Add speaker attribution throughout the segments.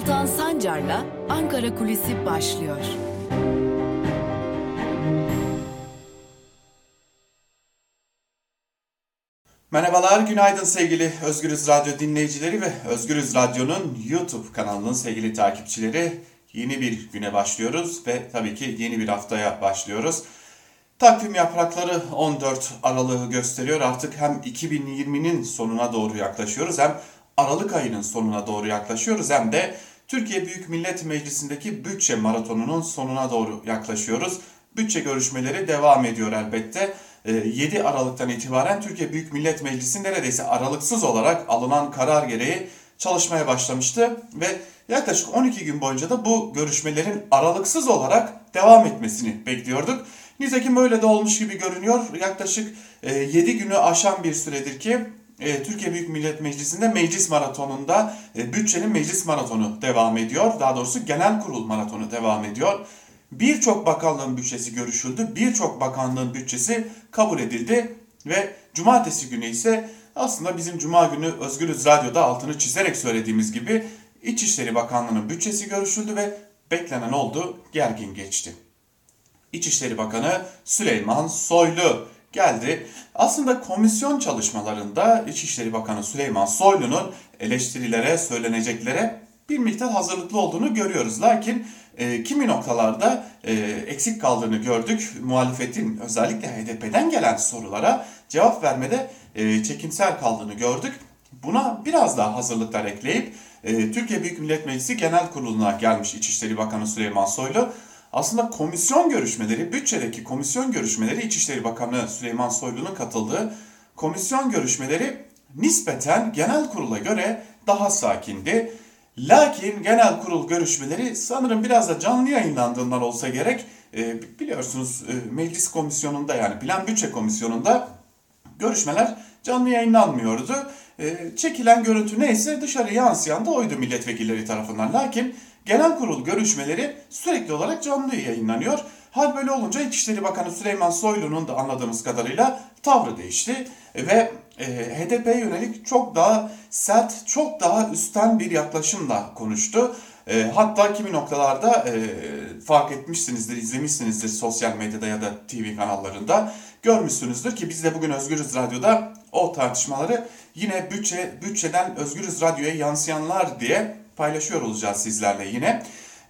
Speaker 1: Altan Sancar'la Ankara Kulisi başlıyor.
Speaker 2: Merhabalar, günaydın sevgili Özgürüz Radyo dinleyicileri ve Özgürüz Radyo'nun YouTube kanalının sevgili takipçileri. Yeni bir güne başlıyoruz ve tabii ki yeni bir haftaya başlıyoruz. Takvim yaprakları 14 Aralık'ı gösteriyor. Artık hem 2020'nin sonuna doğru yaklaşıyoruz hem Aralık ayının sonuna doğru yaklaşıyoruz hem de Türkiye Büyük Millet Meclisi'ndeki bütçe maratonunun sonuna doğru yaklaşıyoruz. Bütçe görüşmeleri devam ediyor elbette. 7 ee, Aralık'tan itibaren Türkiye Büyük Millet Meclisi neredeyse aralıksız olarak alınan karar gereği çalışmaya başlamıştı ve yaklaşık 12 gün boyunca da bu görüşmelerin aralıksız olarak devam etmesini bekliyorduk. Nitekim böyle de olmuş gibi görünüyor. Yaklaşık 7 e, günü aşan bir süredir ki e, Türkiye Büyük Millet Meclisi'nde meclis maratonunda e, bütçenin meclis maratonu devam ediyor. Daha doğrusu genel kurul maratonu devam ediyor. Birçok bakanlığın bütçesi görüşüldü. Birçok bakanlığın bütçesi kabul edildi ve cumartesi günü ise aslında bizim cuma günü Özgürüz Radyo'da altını çizerek söylediğimiz gibi İçişleri Bakanlığı'nın bütçesi görüşüldü ve beklenen oldu, gergin geçti. İçişleri Bakanı Süleyman Soylu geldi. Aslında komisyon çalışmalarında İçişleri Bakanı Süleyman Soylu'nun eleştirilere, söyleneceklere bir miktar hazırlıklı olduğunu görüyoruz. Lakin e, kimi noktalarda e, eksik kaldığını gördük. Muhalefetin özellikle HDP'den gelen sorulara cevap vermede e, çekimsel kaldığını gördük. Buna biraz daha hazırlıklar ekleyip e, Türkiye Büyük Millet Meclisi Genel Kurulu'na gelmiş İçişleri Bakanı Süleyman Soylu aslında komisyon görüşmeleri, bütçedeki komisyon görüşmeleri İçişleri Bakanı Süleyman Soylu'nun katıldığı komisyon görüşmeleri nispeten genel kurula göre daha sakindi. Lakin genel kurul görüşmeleri sanırım biraz da canlı yayınlandığından olsa gerek e, biliyorsunuz e, meclis komisyonunda yani plan bütçe komisyonunda görüşmeler canlı yayınlanmıyordu. E, çekilen görüntü neyse dışarı yansıyan da oydu milletvekilleri tarafından. Lakin genel kurul görüşmeleri sürekli olarak canlı yayınlanıyor. Hal böyle olunca İçişleri Bakanı Süleyman Soylu'nun da anladığımız kadarıyla tavrı değişti ve e, HDP'ye yönelik çok daha sert, çok daha üstten bir yaklaşımla konuştu. E, hatta kimi noktalarda e, fark etmişsinizdir, izlemişsinizdir sosyal medyada ya da TV kanallarında. Görmüşsünüzdür ki biz de bugün Özgürüz Radyo'da o tartışmaları yine bütçe bütçeden Özgürüz Radyo'ya yansıyanlar diye paylaşıyor olacağız sizlerle yine.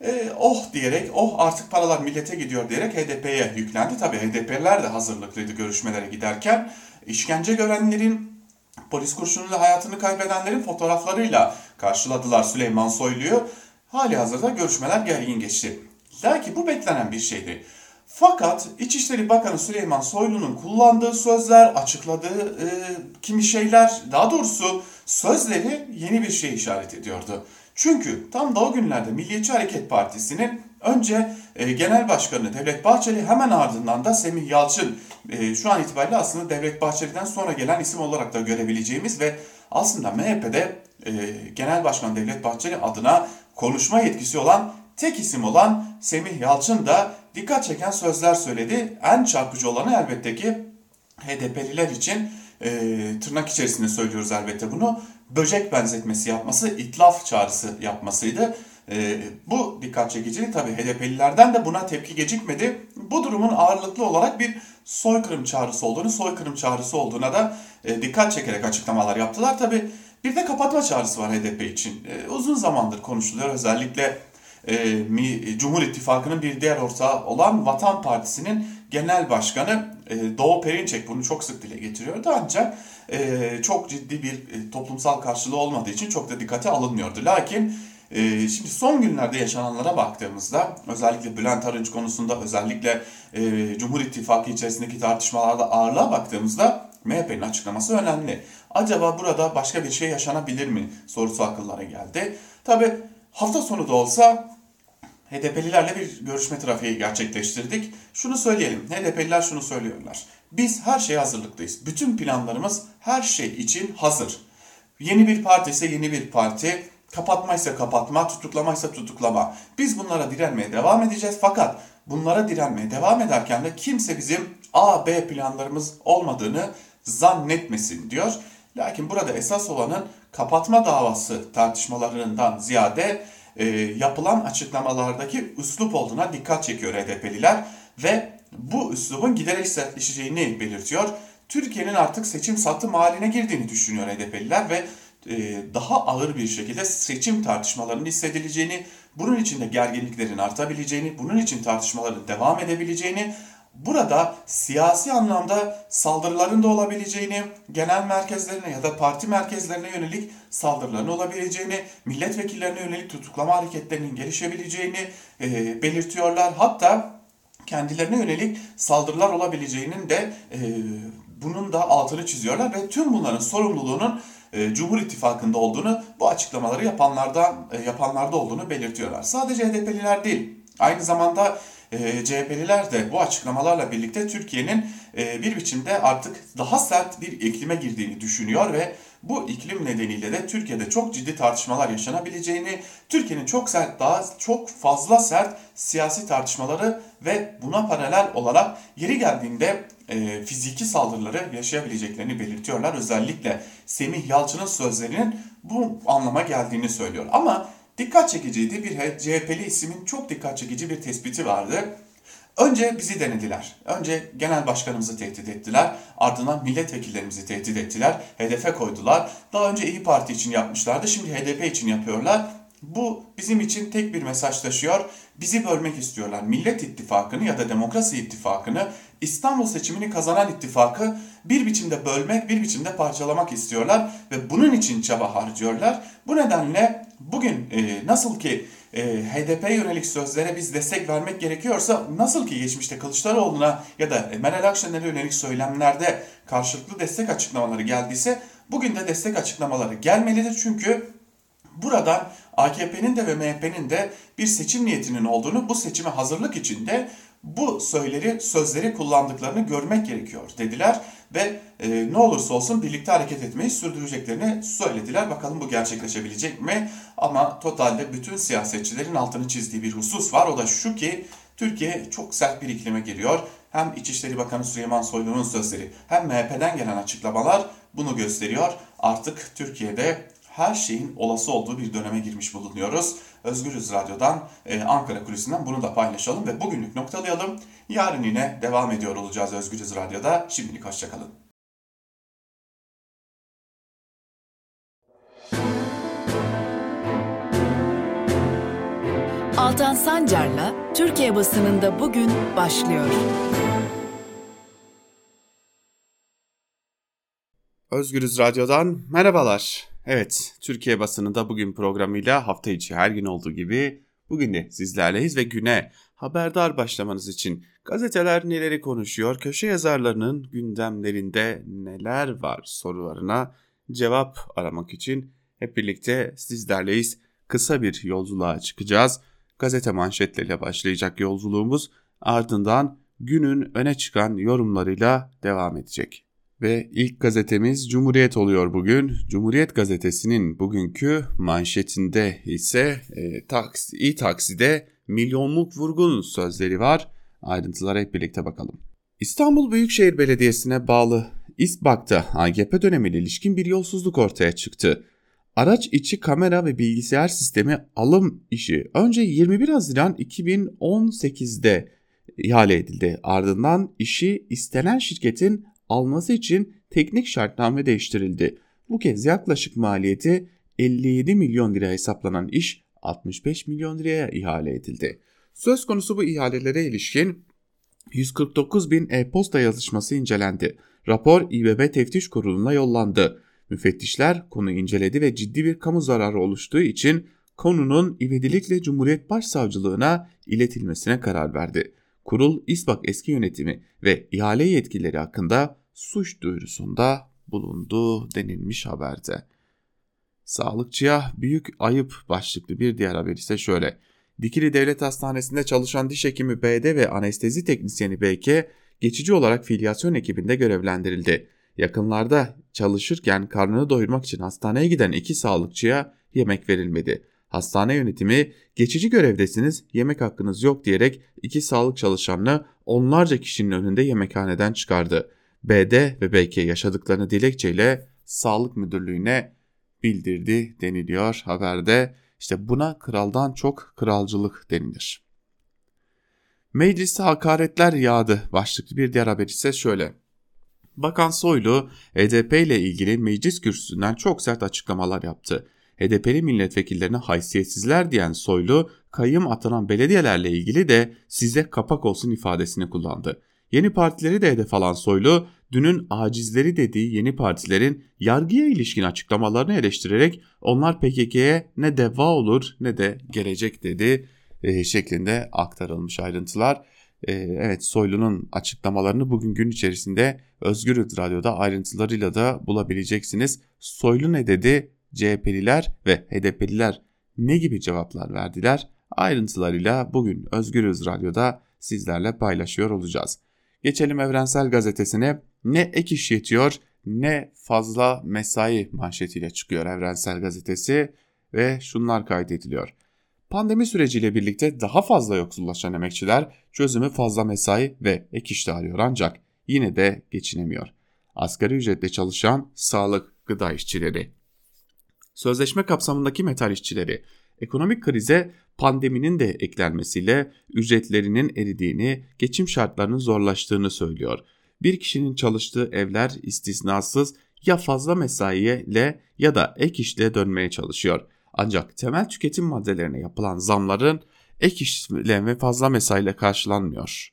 Speaker 2: E, oh diyerek, oh artık paralar millete gidiyor diyerek HDP'ye yüklendi. Tabi HDP'ler de hazırlıklıydı görüşmelere giderken. işkence görenlerin, polis kurşunuyla hayatını kaybedenlerin fotoğraflarıyla karşıladılar Süleyman Soylu'yu. Hali hazırda görüşmeler gergin geçti. Lakin bu beklenen bir şeydi. Fakat İçişleri Bakanı Süleyman Soylu'nun kullandığı sözler, açıkladığı e, kimi şeyler, daha doğrusu sözleri yeni bir şey işaret ediyordu. Çünkü tam da o günlerde Milliyetçi Hareket Partisi'nin önce e, Genel Başkanı Devlet Bahçeli hemen ardından da Semih Yalçın e, şu an itibariyle aslında Devlet Bahçeli'den sonra gelen isim olarak da görebileceğimiz ve aslında MHP'de e, Genel Başkan Devlet Bahçeli adına konuşma yetkisi olan tek isim olan Semih Yalçın da dikkat çeken sözler söyledi. En çarpıcı olanı elbette ki HDP'liler için e, tırnak içerisinde söylüyoruz elbette bunu böcek benzetmesi yapması, itlaf çağrısı yapmasıydı. E, bu dikkat çekici. Tabii HDP'lilerden de buna tepki gecikmedi. Bu durumun ağırlıklı olarak bir soykırım çağrısı olduğunu, soykırım çağrısı olduğuna da e, dikkat çekerek açıklamalar yaptılar. Tabii bir de kapatma çağrısı var HDP için. E, uzun zamandır konuşuluyor. Özellikle e, Cumhur İttifakı'nın bir diğer ortağı olan Vatan Partisi'nin genel başkanı e, Doğu Perinçek bunu çok sık dile getiriyordu ancak e, çok ciddi bir e, toplumsal karşılığı olmadığı için çok da dikkate alınmıyordu. Lakin e, şimdi son günlerde yaşananlara baktığımızda özellikle Bülent Arınç konusunda özellikle e, Cumhur İttifakı içerisindeki tartışmalarda ağırlığa baktığımızda MHP'nin açıklaması önemli. Acaba burada başka bir şey yaşanabilir mi sorusu akıllara geldi. Tabi hafta sonu da olsa HDP'lilerle bir görüşme trafiği gerçekleştirdik. Şunu söyleyelim, HDP'liler şunu söylüyorlar. Biz her şeye hazırlıklıyız. Bütün planlarımız her şey için hazır. Yeni bir parti ise yeni bir parti, kapatmaysa kapatma, tutuklamaysa tutuklama. Biz bunlara direnmeye devam edeceğiz fakat bunlara direnmeye devam ederken de kimse bizim A, B planlarımız olmadığını zannetmesin diyor. Lakin burada esas olanın kapatma davası tartışmalarından ziyade e, yapılan açıklamalardaki üslup olduğuna dikkat çekiyor HDP'liler ve bu üslubun giderek sertleşeceğini belirtiyor. Türkiye'nin artık seçim satım haline girdiğini düşünüyor HDP'liler ve e, daha ağır bir şekilde seçim tartışmalarının hissedileceğini, bunun için de gerginliklerin artabileceğini, bunun için tartışmaların devam edebileceğini, burada siyasi anlamda saldırıların da olabileceğini, genel merkezlerine ya da parti merkezlerine yönelik saldırıların olabileceğini, milletvekillerine yönelik tutuklama hareketlerinin gelişebileceğini e, belirtiyorlar. Hatta kendilerine yönelik saldırılar olabileceğinin de e, bunun da altını çiziyorlar ve tüm bunların sorumluluğunun e, Cumhur İttifakı'nda olduğunu, bu açıklamaları yapanlardan e, yapanlarda olduğunu belirtiyorlar. Sadece HDP'liler değil, aynı zamanda e, CHP'liler de bu açıklamalarla birlikte Türkiye'nin e, bir biçimde artık daha sert bir iklime girdiğini düşünüyor ve bu iklim nedeniyle de Türkiye'de çok ciddi tartışmalar yaşanabileceğini, Türkiye'nin çok sert, daha çok fazla sert siyasi tartışmaları ve buna paralel olarak yeri geldiğinde e, fiziki saldırıları yaşayabileceklerini belirtiyorlar. Özellikle Semih Yalçın'ın sözlerinin bu anlama geldiğini söylüyor. Ama dikkat çekiciydi bir CHP'li ismin çok dikkat çekici bir tespiti vardı. Önce bizi denediler. Önce genel başkanımızı tehdit ettiler. Ardından milletvekillerimizi tehdit ettiler. Hedefe koydular. Daha önce İyi Parti için yapmışlardı. Şimdi HDP için yapıyorlar. Bu bizim için tek bir mesaj taşıyor. Bizi bölmek istiyorlar. Millet İttifakı'nı ya da Demokrasi İttifakı'nı İstanbul seçimini kazanan ittifakı bir biçimde bölmek, bir biçimde parçalamak istiyorlar ve bunun için çaba harcıyorlar. Bu nedenle bugün e, nasıl ki e, HDP yönelik sözlere biz destek vermek gerekiyorsa nasıl ki geçmişte Kılıçdaroğlu'na ya da Meral Akşener'e yönelik söylemlerde karşılıklı destek açıklamaları geldiyse bugün de destek açıklamaları gelmelidir. Çünkü buradan AKP'nin de ve MHP'nin de bir seçim niyetinin olduğunu bu seçime hazırlık içinde bu söyleri, sözleri kullandıklarını görmek gerekiyor dediler ve e, ne olursa olsun birlikte hareket etmeyi sürdüreceklerini söylediler. Bakalım bu gerçekleşebilecek mi? Ama totalde bütün siyasetçilerin altını çizdiği bir husus var. O da şu ki Türkiye çok sert bir iklime giriyor. Hem İçişleri Bakanı Süleyman Soylu'nun sözleri hem MHP'den gelen açıklamalar bunu gösteriyor. Artık Türkiye'de her şeyin olası olduğu bir döneme girmiş bulunuyoruz. Özgürüz Radyo'dan, e, Ankara Kulisi'nden bunu da paylaşalım ve bugünlük noktalayalım. Yarın yine devam ediyor olacağız Özgürüz Radyo'da. Şimdilik hoşçakalın.
Speaker 1: Altan Sancar'la Türkiye basınında bugün başlıyor.
Speaker 2: Özgürüz Radyo'dan merhabalar. Evet, Türkiye basınında bugün programıyla hafta içi her gün olduğu gibi bugün de sizlerleyiz ve güne haberdar başlamanız için gazeteler neleri konuşuyor, köşe yazarlarının gündemlerinde neler var sorularına cevap aramak için hep birlikte sizlerleyiz. Kısa bir yolculuğa çıkacağız. Gazete manşetleriyle başlayacak yolculuğumuz ardından günün öne çıkan yorumlarıyla devam edecek. Ve ilk gazetemiz Cumhuriyet oluyor bugün. Cumhuriyet gazetesinin bugünkü manşetinde ise e, taksi, iyi takside milyonluk vurgun sözleri var. Ayrıntılara hep birlikte bakalım. İstanbul Büyükşehir Belediyesi'ne bağlı İSBAK'ta AGP dönemiyle ilişkin bir yolsuzluk ortaya çıktı. Araç içi kamera ve bilgisayar sistemi alım işi önce 21 Haziran 2018'de ihale edildi. Ardından işi istenen şirketin alması için teknik şartname değiştirildi. Bu kez yaklaşık maliyeti 57 milyon lira hesaplanan iş 65 milyon liraya ihale edildi. Söz konusu bu ihalelere ilişkin 149 bin e-posta yazışması incelendi. Rapor İBB Teftiş Kurulu'na yollandı. Müfettişler konu inceledi ve ciddi bir kamu zararı oluştuğu için konunun ivedilikle Cumhuriyet Başsavcılığına iletilmesine karar verdi. Kurul İSBAK eski yönetimi ve ihale yetkileri hakkında suç duyurusunda bulundu denilmiş haberde. Sağlıkçıya büyük ayıp başlıklı bir diğer haber ise şöyle. Dikili Devlet Hastanesi'nde çalışan diş hekimi BD ve anestezi teknisyeni BK geçici olarak filyasyon ekibinde görevlendirildi. Yakınlarda çalışırken karnını doyurmak için hastaneye giden iki sağlıkçıya yemek verilmedi. Hastane yönetimi geçici görevdesiniz yemek hakkınız yok diyerek iki sağlık çalışanını onlarca kişinin önünde yemekhaneden çıkardı. BD ve BK yaşadıklarını dilekçeyle sağlık müdürlüğüne bildirdi deniliyor haberde. İşte buna kraldan çok kralcılık denilir. Mecliste hakaretler yağdı başlıklı bir diğer haber ise şöyle. Bakan Soylu HDP ile ilgili meclis kürsüsünden çok sert açıklamalar yaptı. HDP'li milletvekillerine haysiyetsizler diyen Soylu, kayyım atanan belediyelerle ilgili de size kapak olsun ifadesini kullandı. Yeni partileri de hedef alan Soylu, dünün acizleri dediği yeni partilerin yargıya ilişkin açıklamalarını eleştirerek onlar PKK'ye ne deva olur ne de gelecek dedi e, şeklinde aktarılmış ayrıntılar. E, evet Soylu'nun açıklamalarını bugün gün içerisinde Özgür Radyo'da ayrıntılarıyla da bulabileceksiniz. Soylu ne dedi? CHP'liler ve HDP'liler ne gibi cevaplar verdiler? Ayrıntılarıyla bugün Özgürüz Radyo'da sizlerle paylaşıyor olacağız. Geçelim Evrensel Gazetesi'ne. Ne ek iş yetiyor ne fazla mesai manşetiyle çıkıyor Evrensel Gazetesi ve şunlar kaydediliyor. Pandemi süreciyle birlikte daha fazla yoksullaşan emekçiler çözümü fazla mesai ve ek işte arıyor ancak yine de geçinemiyor. Asgari ücretle çalışan sağlık gıda işçileri. Sözleşme kapsamındaki metal işçileri ekonomik krize pandeminin de eklenmesiyle ücretlerinin eridiğini, geçim şartlarının zorlaştığını söylüyor. Bir kişinin çalıştığı evler istisnasız ya fazla mesaiyle ya da ek işle dönmeye çalışıyor. Ancak temel tüketim maddelerine yapılan zamların ek işle ve fazla mesaiyle karşılanmıyor.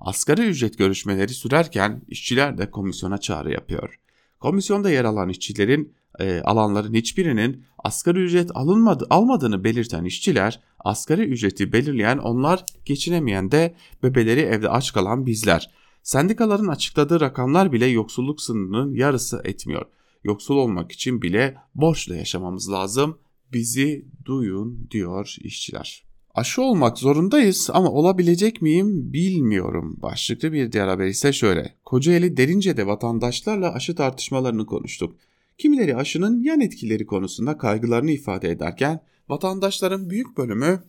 Speaker 2: Asgari ücret görüşmeleri sürerken işçiler de komisyona çağrı yapıyor. Komisyonda yer alan işçilerin e, alanların hiçbirinin asgari ücret alınmadı, almadığını belirten işçiler, asgari ücreti belirleyen onlar, geçinemeyen de bebeleri evde aç kalan bizler. Sendikaların açıkladığı rakamlar bile yoksulluk sınırının yarısı etmiyor. Yoksul olmak için bile borçla yaşamamız lazım. Bizi duyun diyor işçiler. Aşı olmak zorundayız ama olabilecek miyim bilmiyorum. Başlıklı bir diğer haber ise şöyle. Kocaeli Derince'de vatandaşlarla aşı tartışmalarını konuştuk. Kimileri aşının yan etkileri konusunda kaygılarını ifade ederken vatandaşların büyük bölümü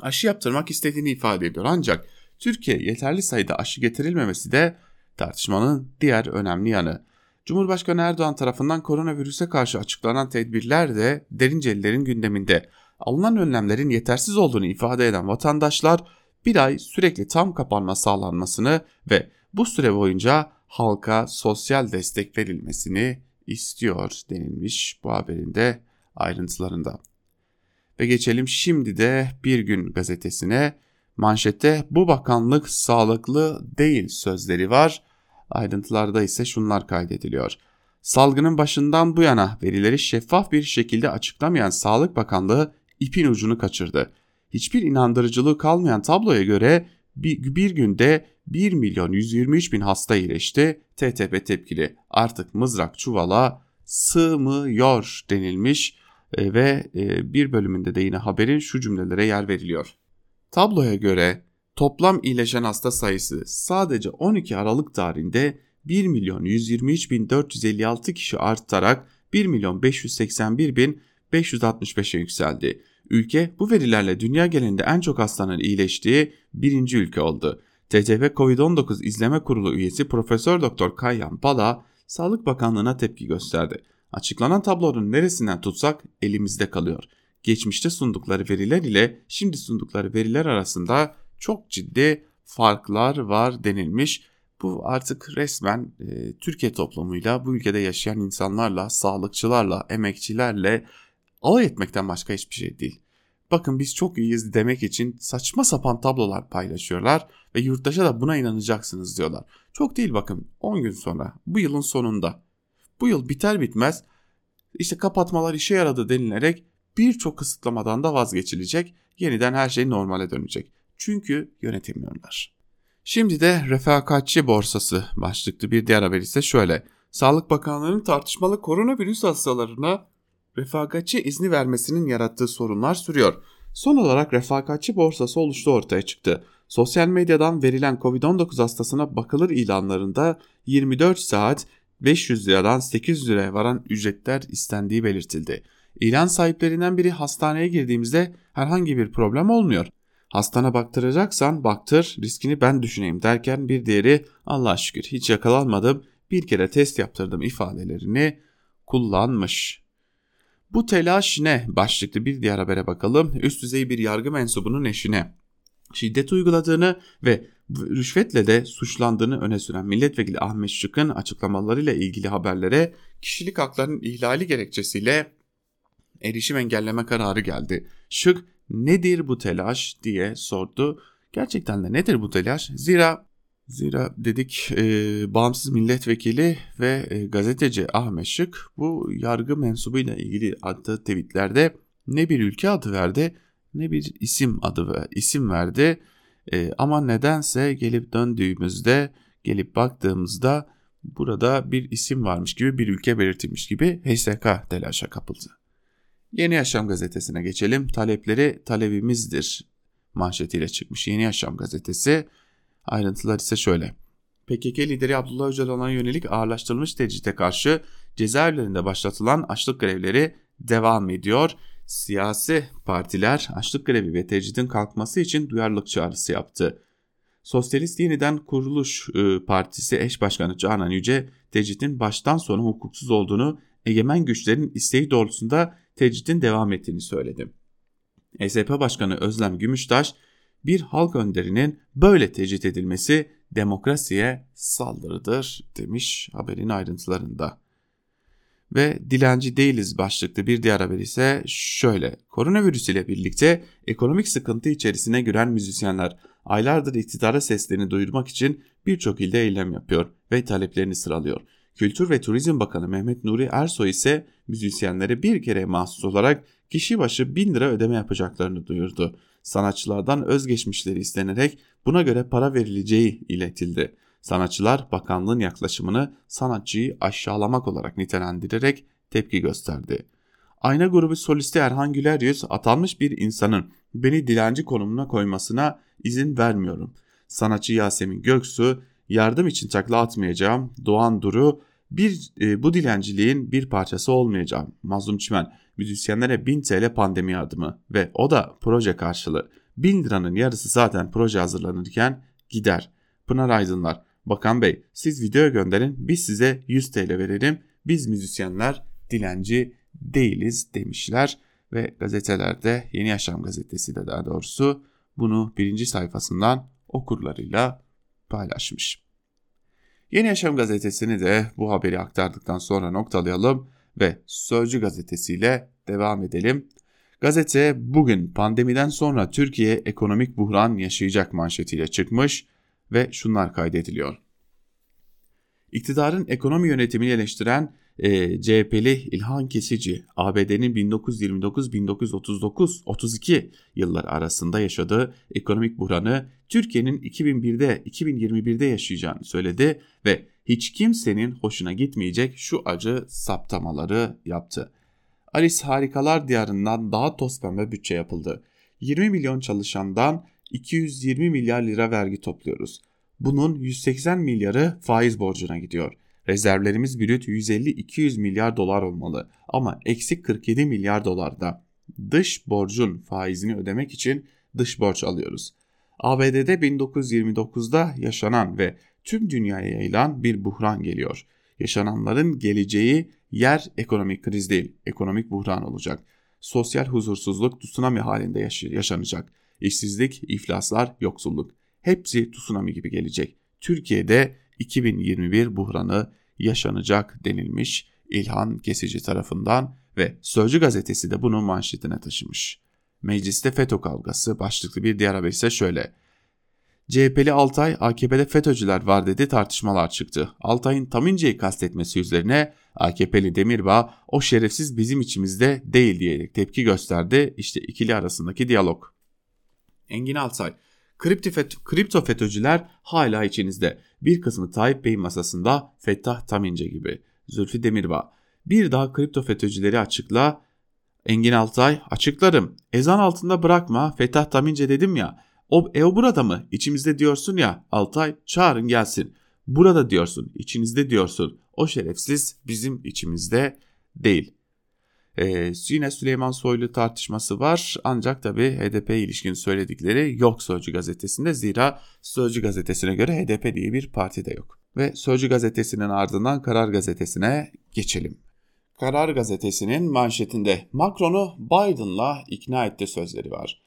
Speaker 2: aşı yaptırmak istediğini ifade ediyor. Ancak Türkiye yeterli sayıda aşı getirilmemesi de tartışmanın diğer önemli yanı. Cumhurbaşkanı Erdoğan tarafından koronavirüse karşı açıklanan tedbirler de Derincelilerin gündeminde. Alınan önlemlerin yetersiz olduğunu ifade eden vatandaşlar bir ay sürekli tam kapanma sağlanmasını ve bu süre boyunca halka sosyal destek verilmesini istiyor denilmiş bu haberin de ayrıntılarında. Ve geçelim şimdi de Bir Gün gazetesine. Manşette bu bakanlık sağlıklı değil sözleri var. Ayrıntılarda ise şunlar kaydediliyor. Salgının başından bu yana verileri şeffaf bir şekilde açıklamayan Sağlık Bakanlığı ipin ucunu kaçırdı. Hiçbir inandırıcılığı kalmayan tabloya göre bir, günde 1 milyon 123 bin hasta iyileşti. TTP tepkili artık mızrak çuvala sığmıyor denilmiş e, ve e, bir bölümünde de yine haberin şu cümlelere yer veriliyor. Tabloya göre toplam iyileşen hasta sayısı sadece 12 Aralık tarihinde 1 milyon 123 bin 456 kişi artarak 1 milyon 581 bin 565'e yükseldi. Ülke bu verilerle dünya genelinde en çok hastanın iyileştiği birinci ülke oldu. TCV Covid-19 İzleme Kurulu üyesi Profesör Doktor Kayhan Pala, Sağlık Bakanlığı'na tepki gösterdi. Açıklanan tablonun neresinden tutsak elimizde kalıyor. Geçmişte sundukları veriler ile şimdi sundukları veriler arasında çok ciddi farklar var denilmiş. Bu artık resmen e, Türkiye toplumuyla, bu ülkede yaşayan insanlarla, sağlıkçılarla, emekçilerle alay etmekten başka hiçbir şey değil. Bakın biz çok iyiyiz demek için saçma sapan tablolar paylaşıyorlar ve yurttaşa da buna inanacaksınız diyorlar. Çok değil bakın 10 gün sonra bu yılın sonunda bu yıl biter bitmez işte kapatmalar işe yaradı denilerek birçok kısıtlamadan da vazgeçilecek. Yeniden her şey normale dönecek. Çünkü yönetemiyorlar. Şimdi de refakatçi borsası başlıklı bir diğer haber ise şöyle. Sağlık Bakanlığı'nın tartışmalı koronavirüs hastalarına refakatçi izni vermesinin yarattığı sorunlar sürüyor. Son olarak refakatçi borsası oluştu ortaya çıktı. Sosyal medyadan verilen Covid-19 hastasına bakılır ilanlarında 24 saat 500 liradan 800 liraya varan ücretler istendiği belirtildi. İlan sahiplerinden biri hastaneye girdiğimizde herhangi bir problem olmuyor. Hastana baktıracaksan baktır riskini ben düşüneyim derken bir diğeri Allah şükür hiç yakalanmadım bir kere test yaptırdım ifadelerini kullanmış. Bu telaş ne? Başlıklı bir diğer habere bakalım. Üst düzey bir yargı mensubunun eşine şiddet uyguladığını ve rüşvetle de suçlandığını öne süren milletvekili Ahmet Şık'ın açıklamalarıyla ilgili haberlere kişilik haklarının ihlali gerekçesiyle erişim engelleme kararı geldi. Şık nedir bu telaş diye sordu. Gerçekten de nedir bu telaş? Zira Zira dedik e, bağımsız milletvekili ve e, gazeteci Ahmet Şık bu yargı mensubuyla ilgili attığı tweetlerde ne bir ülke adı verdi ne bir isim adı ve isim verdi. E, ama nedense gelip döndüğümüzde gelip baktığımızda burada bir isim varmış gibi bir ülke belirtilmiş gibi HSK telaşa kapıldı. Yeni Yaşam gazetesine geçelim. Talepleri talebimizdir manşetiyle çıkmış Yeni Yaşam gazetesi. Ayrıntılar ise şöyle. PKK lideri Abdullah Öcalan'a yönelik ağırlaştırılmış tecrite karşı cezaevlerinde başlatılan açlık grevleri devam ediyor. Siyasi partiler açlık grevi ve tecritin kalkması için duyarlılık çağrısı yaptı. Sosyalist Yeniden Kuruluş e, Partisi eş başkanı Canan Yüce, tecritin baştan sona hukuksuz olduğunu, egemen güçlerin isteği doğrultusunda tecritin devam ettiğini söyledi. ESP Başkanı Özlem Gümüştaş, bir halk önderinin böyle tecrit edilmesi demokrasiye saldırıdır demiş haberin ayrıntılarında. Ve dilenci değiliz başlıklı bir diğer haber ise şöyle. Koronavirüs ile birlikte ekonomik sıkıntı içerisine giren müzisyenler aylardır iktidara seslerini duyurmak için birçok ilde eylem yapıyor ve taleplerini sıralıyor. Kültür ve Turizm Bakanı Mehmet Nuri Ersoy ise müzisyenlere bir kere mahsus olarak kişi başı 1000 lira ödeme yapacaklarını duyurdu sanatçılardan özgeçmişleri istenerek buna göre para verileceği iletildi. Sanatçılar bakanlığın yaklaşımını sanatçıyı aşağılamak olarak nitelendirerek tepki gösterdi. Ayna grubu solisti Erhan Güler Yüz atanmış bir insanın beni dilenci konumuna koymasına izin vermiyorum. Sanatçı Yasemin Göksu yardım için takla atmayacağım. Doğan Duru bir e, bu dilenciliğin bir parçası olmayacağım. Mazlum Çimen müzisyenlere 1000 TL pandemi yardımı ve o da proje karşılığı. 1000 liranın yarısı zaten proje hazırlanırken gider. Pınar Aydınlar, Bakan Bey siz video gönderin biz size 100 TL verelim. Biz müzisyenler dilenci değiliz demişler ve gazetelerde Yeni Yaşam gazetesi de daha doğrusu bunu birinci sayfasından okurlarıyla paylaşmış. Yeni Yaşam gazetesini de bu haberi aktardıktan sonra noktalayalım ve Sözcü gazetesiyle devam edelim. Gazete bugün pandemiden sonra Türkiye ekonomik buhran yaşayacak manşetiyle çıkmış ve şunlar kaydediliyor. İktidarın ekonomi yönetimini eleştiren e, CHP'li İlhan Kesici, ABD'nin 1929-1939-32 yıllar arasında yaşadığı ekonomik buhranı Türkiye'nin 2001'de 2021'de yaşayacağını söyledi ve hiç kimsenin hoşuna gitmeyecek şu acı saptamaları yaptı. Alice Harikalar Diyarı'ndan daha toz pembe bütçe yapıldı. 20 milyon çalışandan 220 milyar lira vergi topluyoruz. Bunun 180 milyarı faiz borcuna gidiyor. Rezervlerimiz brüt 150-200 milyar dolar olmalı ama eksik 47 milyar dolarda. Dış borcun faizini ödemek için dış borç alıyoruz. ABD'de 1929'da yaşanan ve tüm dünyaya yayılan bir buhran geliyor. Yaşananların geleceği yer ekonomik kriz değil, ekonomik buhran olacak. Sosyal huzursuzluk tsunami halinde yaşanacak. İşsizlik, iflaslar, yoksulluk hepsi tsunami gibi gelecek. Türkiye'de 2021 buhranı yaşanacak denilmiş İlhan Kesici tarafından ve Sözcü gazetesi de bunu manşetine taşımış. Mecliste FETÖ kavgası başlıklı bir diğer haber ise şöyle. CHP'li Altay AKP'de FETÖ'cüler var dedi tartışmalar çıktı. Altay'ın Tamince'yi kastetmesi üzerine AKP'li Demirbağ o şerefsiz bizim içimizde değil diyerek tepki gösterdi. İşte ikili arasındaki diyalog. Engin Altay Kripto FETÖ'cüler hala içinizde. Bir kısmı Tayyip Bey masasında Fettah Tamince gibi. Zülfü Demirbağ. Bir daha kripto FETÖ'cüleri açıkla. Engin Altay açıklarım. Ezan altında bırakma Fettah Tamince dedim ya. O, e o burada mı? İçimizde diyorsun ya Altay çağırın gelsin. Burada diyorsun içinizde diyorsun. O şerefsiz bizim içimizde değil. Ee, yine Süleyman Soylu tartışması var ancak tabi HDP ilişkin söyledikleri yok Sözcü gazetesinde zira Sözcü gazetesine göre HDP diye bir parti de yok. Ve Sözcü gazetesinin ardından Karar gazetesine geçelim. Karar gazetesinin manşetinde Macron'u Biden'la ikna etti sözleri var.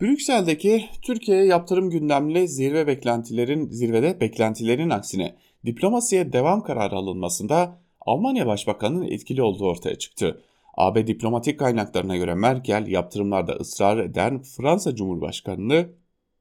Speaker 2: Brüksel'deki Türkiye'ye yaptırım gündemli zirve beklentilerin zirvede beklentilerin aksine diplomasiye devam kararı alınmasında Almanya Başbakanı'nın etkili olduğu ortaya çıktı. AB diplomatik kaynaklarına göre Merkel yaptırımlarda ısrar eden Fransa Cumhurbaşkanı'nı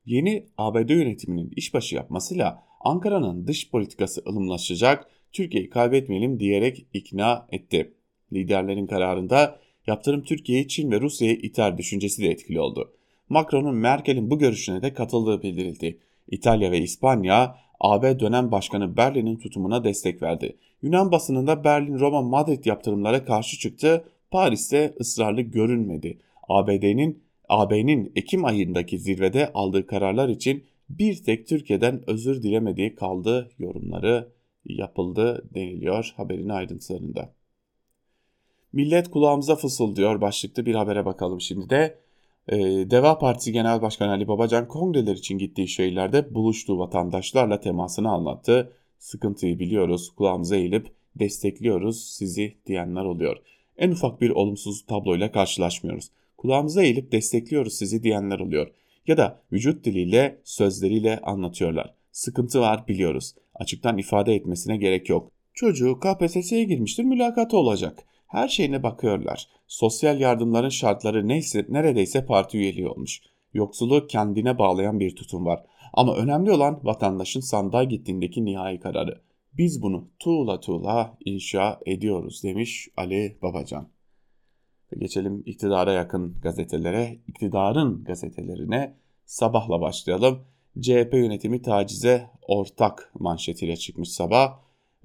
Speaker 2: yeni ABD yönetiminin işbaşı yapmasıyla Ankara'nın dış politikası ılımlaşacak, Türkiye'yi kaybetmeyelim diyerek ikna etti. Liderlerin kararında yaptırım Türkiye'yi Çin ve Rusya'ya iter düşüncesi de etkili oldu. Macron'un Merkel'in bu görüşüne de katıldığı bildirildi. İtalya ve İspanya AB dönem başkanı Berlin'in tutumuna destek verdi. Yunan basınında Berlin, Roma, Madrid yaptırımlara karşı çıktı. Paris'te ısrarlı görünmedi. ABD'nin AB'nin Ekim ayındaki zirvede aldığı kararlar için bir tek Türkiye'den özür dilemediği kaldı yorumları yapıldı deniliyor haberin ayrıntılarında. Millet kulağımıza fısıldıyor başlıklı bir habere bakalım şimdi de. Ee, Deva Partisi Genel Başkanı Ali Babacan kongreler için gittiği şehirlerde buluştuğu vatandaşlarla temasını anlattı. Sıkıntıyı biliyoruz, kulağımıza eğilip destekliyoruz sizi diyenler oluyor. En ufak bir olumsuz tabloyla karşılaşmıyoruz. Kulağımıza eğilip destekliyoruz sizi diyenler oluyor. Ya da vücut diliyle, sözleriyle anlatıyorlar. Sıkıntı var biliyoruz. Açıktan ifade etmesine gerek yok. Çocuğu KPSS'ye girmiştir mülakatı olacak. Her şeyine bakıyorlar. Sosyal yardımların şartları neyse neredeyse parti üyeliği olmuş. Yoksulu kendine bağlayan bir tutum var. Ama önemli olan vatandaşın sandığa gittiğindeki nihai kararı. Biz bunu tuğla tuğla inşa ediyoruz demiş Ali Babacan. Geçelim iktidara yakın gazetelere, iktidarın gazetelerine sabahla başlayalım. CHP yönetimi tacize ortak manşetiyle çıkmış sabah.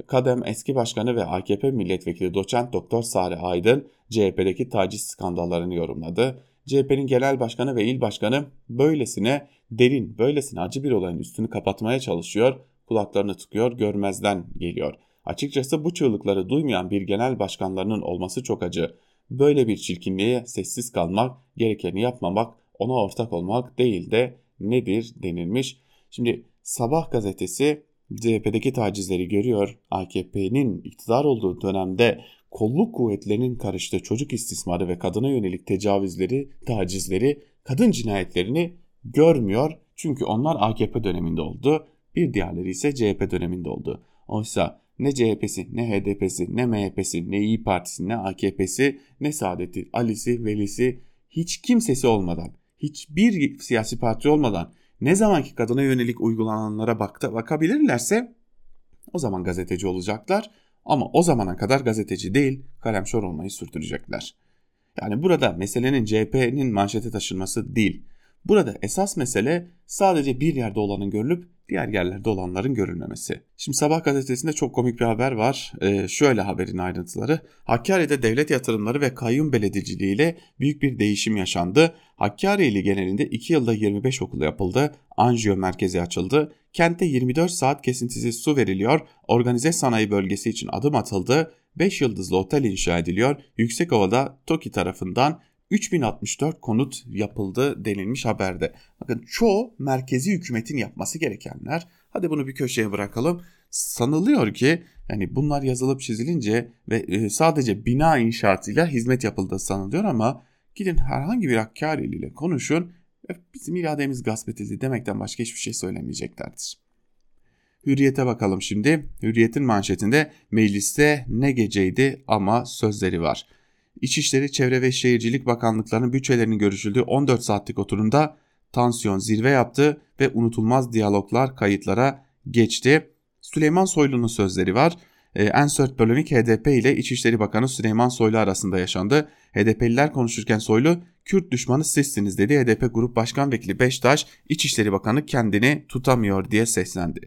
Speaker 2: Kadem eski başkanı ve AKP milletvekili doçent doktor Sare Aydın CHP'deki taciz skandallarını yorumladı. CHP'nin genel başkanı ve il başkanı böylesine derin, böylesine acı bir olayın üstünü kapatmaya çalışıyor, kulaklarını tıkıyor, görmezden geliyor. Açıkçası bu çığlıkları duymayan bir genel başkanlarının olması çok acı. Böyle bir çirkinliğe sessiz kalmak, gerekeni yapmamak, ona ortak olmak değil de nedir denilmiş. Şimdi Sabah gazetesi CHP'deki tacizleri görüyor. AKP'nin iktidar olduğu dönemde kolluk kuvvetlerinin karıştığı çocuk istismarı ve kadına yönelik tecavüzleri, tacizleri, kadın cinayetlerini görmüyor. Çünkü onlar AKP döneminde oldu. Bir diğerleri ise CHP döneminde oldu. Oysa ne CHP'si, ne HDP'si, ne MHP'si, ne İyi Partisi, ne AKP'si, ne Saadet'i, Ali'si, Veli'si hiç kimsesi olmadan, hiçbir siyasi parti olmadan ne zamanki kadına yönelik uygulananlara bakta, bakabilirlerse o zaman gazeteci olacaklar ama o zamana kadar gazeteci değil kalemşor olmayı sürdürecekler. Yani burada meselenin CHP'nin manşete taşınması değil. Burada esas mesele sadece bir yerde olanın görülüp diğer yerlerde olanların görülmemesi. Şimdi Sabah gazetesinde çok komik bir haber var. Ee, şöyle haberin ayrıntıları. Hakkari'de devlet yatırımları ve kayyum belediciliği ile büyük bir değişim yaşandı. Hakkari ili genelinde 2 yılda 25 okul yapıldı. Anjiyo merkezi açıldı. Kente 24 saat kesintisiz su veriliyor. Organize sanayi bölgesi için adım atıldı. 5 yıldızlı otel inşa ediliyor. Yüksekova'da TOKİ tarafından 3064 konut yapıldı denilmiş haberde. Bakın çoğu merkezi hükümetin yapması gerekenler. Hadi bunu bir köşeye bırakalım. Sanılıyor ki yani bunlar yazılıp çizilince ve e, sadece bina inşaatıyla hizmet yapıldığı sanılıyor ama gidin herhangi bir Hakkari ile konuşun bizim irademiz gasp edildi demekten başka hiçbir şey söylemeyeceklerdir. Hürriyete bakalım şimdi. Hürriyet'in manşetinde mecliste ne geceydi ama sözleri var. İçişleri, Çevre ve Şehircilik Bakanlıklarının bütçelerinin görüşüldüğü 14 saatlik oturumda tansiyon zirve yaptı ve unutulmaz diyaloglar kayıtlara geçti. Süleyman Soylu'nun sözleri var. Ee, Ensört polemik HDP ile İçişleri Bakanı Süleyman Soylu arasında yaşandı. HDP'liler konuşurken Soylu, Kürt düşmanı sizsiniz dedi. HDP Grup Başkan Vekili Beştaş, İçişleri Bakanı kendini tutamıyor diye seslendi.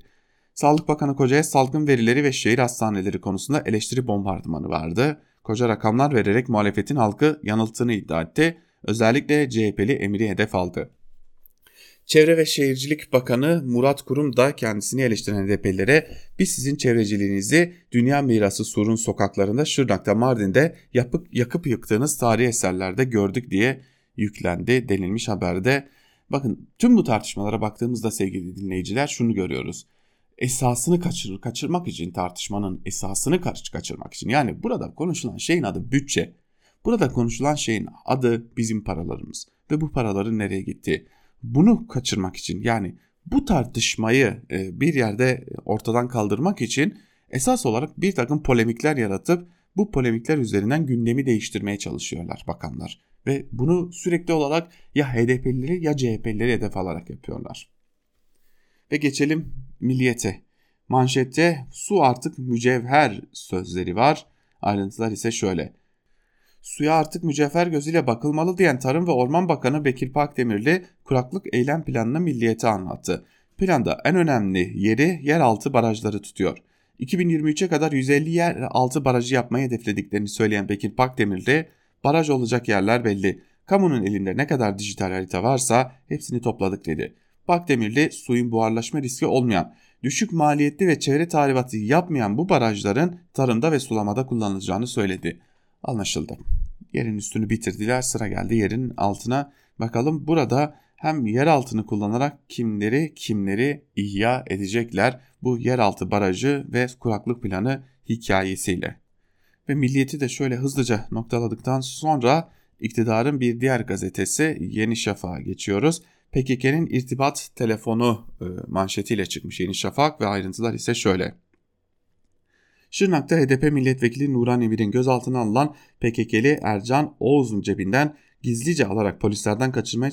Speaker 2: Sağlık Bakanı Koca'ya salgın verileri ve şehir hastaneleri konusunda eleştiri bombardımanı vardı koca rakamlar vererek muhalefetin halkı yanılttığını iddia etti. Özellikle CHP'li Emir'i hedef aldı. Çevre ve Şehircilik Bakanı Murat Kurum da kendisini eleştiren HDP'lilere biz sizin çevreciliğinizi dünya mirası Sur'un sokaklarında Şırnak'ta Mardin'de yapıp, yakıp yıktığınız tarihi eserlerde gördük diye yüklendi denilmiş haberde. Bakın tüm bu tartışmalara baktığımızda sevgili dinleyiciler şunu görüyoruz. Esasını kaçırır, kaçırmak için tartışmanın esasını kaçırmak için yani burada konuşulan şeyin adı bütçe. Burada konuşulan şeyin adı bizim paralarımız ve bu paraların nereye gittiği. Bunu kaçırmak için yani bu tartışmayı e, bir yerde ortadan kaldırmak için esas olarak bir takım polemikler yaratıp bu polemikler üzerinden gündemi değiştirmeye çalışıyorlar bakanlar. Ve bunu sürekli olarak ya HDP'lileri ya CHP'lileri hedef alarak yapıyorlar. Ve geçelim milliyete. Manşette su artık mücevher sözleri var. Ayrıntılar ise şöyle. Suya artık mücevher gözüyle bakılmalı diyen Tarım ve Orman Bakanı Bekir Pakdemirli kuraklık eylem planını milliyete anlattı. Planda en önemli yeri yeraltı barajları tutuyor. 2023'e kadar 150 yer altı barajı yapmayı hedeflediklerini söyleyen Bekir Pakdemirli, baraj olacak yerler belli. Kamunun elinde ne kadar dijital harita varsa hepsini topladık dedi. Pakdemirli suyun buharlaşma riski olmayan, düşük maliyetli ve çevre tahribatı yapmayan bu barajların tarımda ve sulamada kullanılacağını söyledi. Anlaşıldı. Yerin üstünü bitirdiler sıra geldi yerin altına. Bakalım burada hem yer altını kullanarak kimleri kimleri ihya edecekler bu yeraltı barajı ve kuraklık planı hikayesiyle. Ve milliyeti de şöyle hızlıca noktaladıktan sonra iktidarın bir diğer gazetesi Yeni Şafak'a geçiyoruz. PKK'nin irtibat telefonu e, manşetiyle çıkmış Yeni Şafak ve ayrıntılar ise şöyle. Şırnak'ta HDP milletvekili Nuran Emir'in gözaltına alınan PKK'li Ercan Oğuz'un cebinden gizlice alarak polislerden kaçırmaya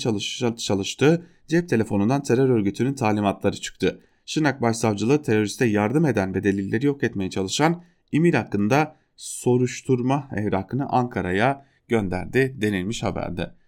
Speaker 2: çalıştığı cep telefonundan terör örgütünün talimatları çıktı. Şırnak Başsavcılığı teröriste yardım eden ve delilleri yok etmeye çalışan İmir hakkında soruşturma evrakını Ankara'ya gönderdi denilmiş haberde.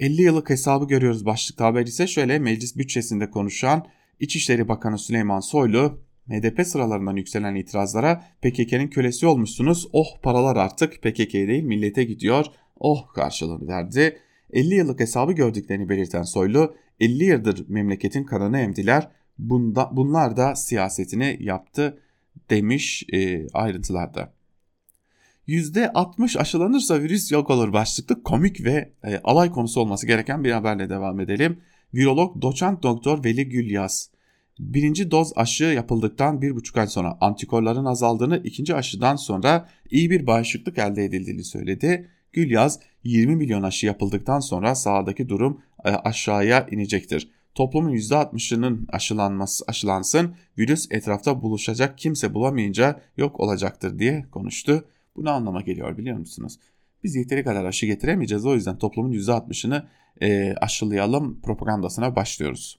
Speaker 2: 50 yıllık hesabı görüyoruz başlıkta haber ise şöyle meclis bütçesinde konuşan İçişleri Bakanı Süleyman Soylu MDP sıralarından yükselen itirazlara PKK'nın kölesi olmuşsunuz oh paralar artık PKK'ye değil millete gidiyor oh karşılığını verdi. 50 yıllık hesabı gördüklerini belirten Soylu 50 yıldır memleketin kanını emdiler bunda, bunlar da siyasetini yaptı demiş e, ayrıntılarda. %60 aşılanırsa virüs yok olur başlıklı komik ve e, alay konusu olması gereken bir haberle devam edelim. Virolog doçent doktor Veli Gülyaz birinci doz aşı yapıldıktan bir buçuk ay sonra antikorların azaldığını ikinci aşıdan sonra iyi bir bağışıklık elde edildiğini söyledi. Gülyaz 20 milyon aşı yapıldıktan sonra sahadaki durum e, aşağıya inecektir. Toplumun %60'ının aşılanması aşılansın, virüs etrafta buluşacak kimse bulamayınca yok olacaktır diye konuştu. Bu ne anlama geliyor biliyor musunuz? Biz yeteri kadar aşı getiremeyeceğiz o yüzden toplumun %60'ını e, aşılayalım propagandasına başlıyoruz.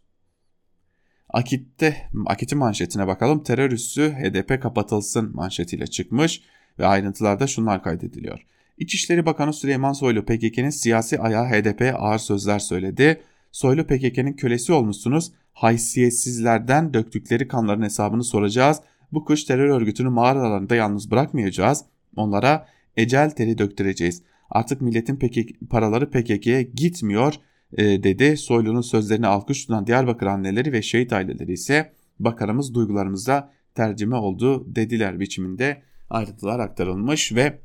Speaker 2: Akit'te, Akit'in manşetine bakalım. Terör üssü HDP kapatılsın manşetiyle çıkmış ve ayrıntılarda şunlar kaydediliyor. İçişleri Bakanı Süleyman Soylu PKK'nın siyasi ayağı HDP'ye ağır sözler söyledi. Soylu PKK'nın kölesi olmuşsunuz. Haysiyetsizlerden döktükleri kanların hesabını soracağız. Bu kış terör örgütünü mağaralarında yalnız bırakmayacağız. Onlara ecel teri döktüreceğiz. Artık milletin PKK, paraları PKK'ye gitmiyor e, dedi. Soylu'nun sözlerini alkış tutan Diyarbakır anneleri ve şehit aileleri ise bakanımız duygularımıza tercüme oldu dediler biçiminde ayrıntılar aktarılmış ve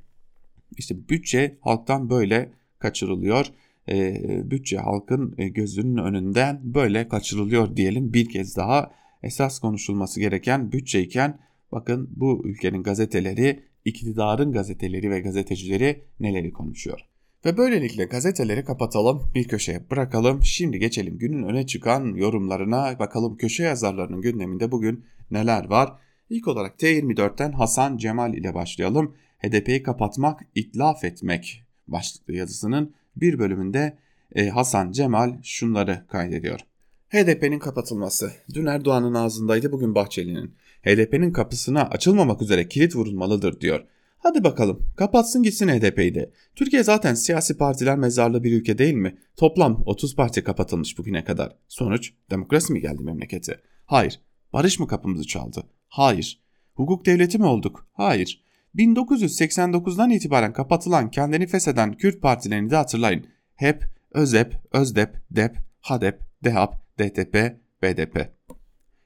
Speaker 2: işte bütçe halktan böyle kaçırılıyor. E, bütçe halkın e, gözünün önünden böyle kaçırılıyor diyelim bir kez daha. Esas konuşulması gereken bütçeyken bakın bu ülkenin gazeteleri, iktidarın gazeteleri ve gazetecileri neleri konuşuyor. Ve böylelikle gazeteleri kapatalım, bir köşeye bırakalım. Şimdi geçelim günün öne çıkan yorumlarına. Bakalım köşe yazarlarının gündeminde bugün neler var? İlk olarak T24'ten Hasan Cemal ile başlayalım. HDP'yi kapatmak, itlaf etmek başlıklı yazısının bir bölümünde e, Hasan Cemal şunları kaydediyor. HDP'nin kapatılması. Dün Erdoğan'ın ağzındaydı bugün Bahçeli'nin. HDP'nin kapısına açılmamak üzere kilit vurulmalıdır diyor. Hadi bakalım kapatsın gitsin HDP'yi de. Türkiye zaten siyasi partiler mezarlı bir ülke değil mi? Toplam 30 parti kapatılmış bugüne kadar. Sonuç demokrasi mi geldi memlekete? Hayır. Barış mı kapımızı çaldı? Hayır. Hukuk devleti mi olduk? Hayır. 1989'dan itibaren kapatılan kendini fesheden Kürt partilerini de hatırlayın. HEP, ÖZEP, ÖZDEP, DEP, HADEP, DEHAP, DTP, BDP.